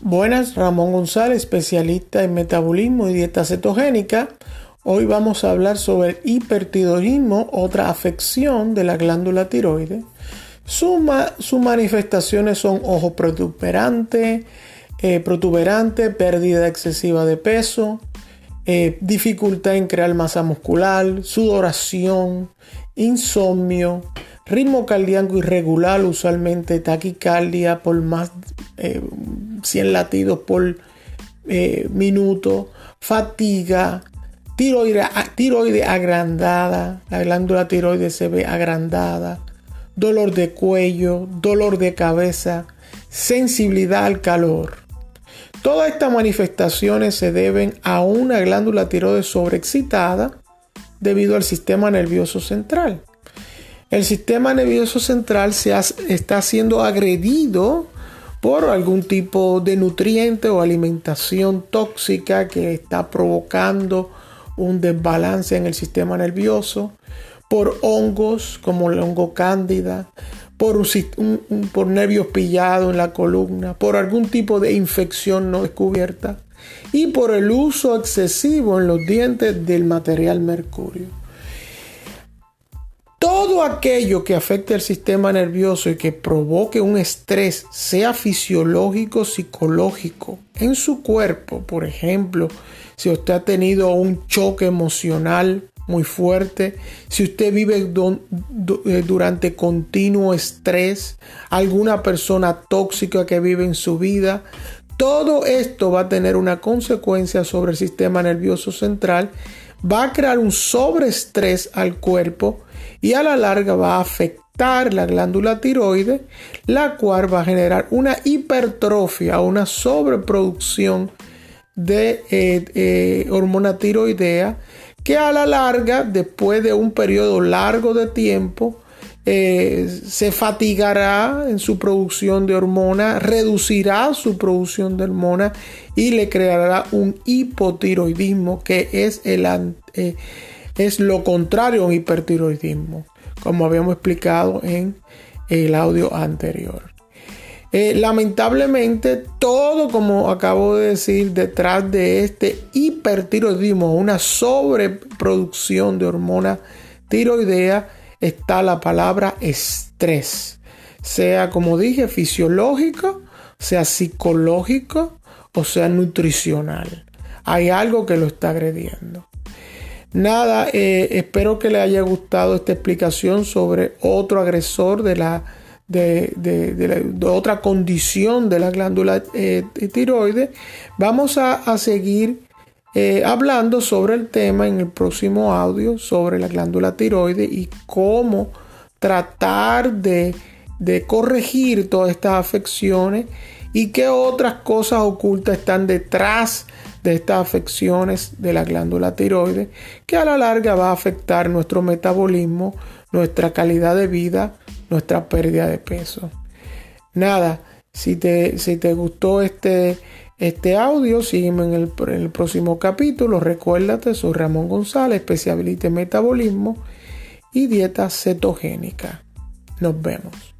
Buenas, Ramón González, especialista en metabolismo y dieta cetogénica. Hoy vamos a hablar sobre hipertiroidismo, otra afección de la glándula tiroides. sus manifestaciones son ojo protuberante, eh, protuberante, pérdida excesiva de peso, eh, dificultad en crear masa muscular, sudoración, insomnio, ritmo cardíaco irregular, usualmente taquicardia por más eh, 100 latidos por eh, minuto, fatiga, tiroide, tiroide agrandada, la glándula tiroide se ve agrandada, dolor de cuello, dolor de cabeza, sensibilidad al calor. Todas estas manifestaciones se deben a una glándula tiroides sobreexcitada debido al sistema nervioso central. El sistema nervioso central se está siendo agredido por algún tipo de nutriente o alimentación tóxica que está provocando un desbalance en el sistema nervioso, por hongos como el hongo cándida, por, por nervios pillados en la columna, por algún tipo de infección no descubierta y por el uso excesivo en los dientes del material mercurio. Todo aquello que afecte al sistema nervioso y que provoque un estrés, sea fisiológico, psicológico, en su cuerpo, por ejemplo, si usted ha tenido un choque emocional muy fuerte, si usted vive eh, durante continuo estrés, alguna persona tóxica que vive en su vida, todo esto va a tener una consecuencia sobre el sistema nervioso central, va a crear un sobreestrés al cuerpo y a la larga va a afectar la glándula tiroide, la cual va a generar una hipertrofia, una sobreproducción de eh, eh, hormona tiroidea que a la larga, después de un periodo largo de tiempo, eh, se fatigará en su producción de hormona, reducirá su producción de hormona y le creará un hipotiroidismo que es el, es lo contrario a un hipertiroidismo, como habíamos explicado en el audio anterior. Eh, lamentablemente, todo, como acabo de decir, detrás de este hipertiroidismo, una sobreproducción de hormona tiroidea, está la palabra estrés. Sea, como dije, fisiológico, sea psicológico o sea nutricional. Hay algo que lo está agrediendo. Nada, eh, espero que le haya gustado esta explicación sobre otro agresor de la de, otra condición de la glándula eh, tiroides. Vamos a, seguir eh, hablando sobre el tema en el próximo audio sobre la glándula tiroides y cómo tratar de, de corregir todas estas afecciones y qué otras cosas ocultas están detrás de estas afecciones de la glándula tiroides que a la larga va a afectar nuestro metabolismo, nuestra calidad de vida, nuestra pérdida de peso. Nada, si te, si te gustó este, este audio, sígueme en el, en el próximo capítulo. Recuérdate, soy Ramón González, especialista en metabolismo y dieta cetogénica. Nos vemos.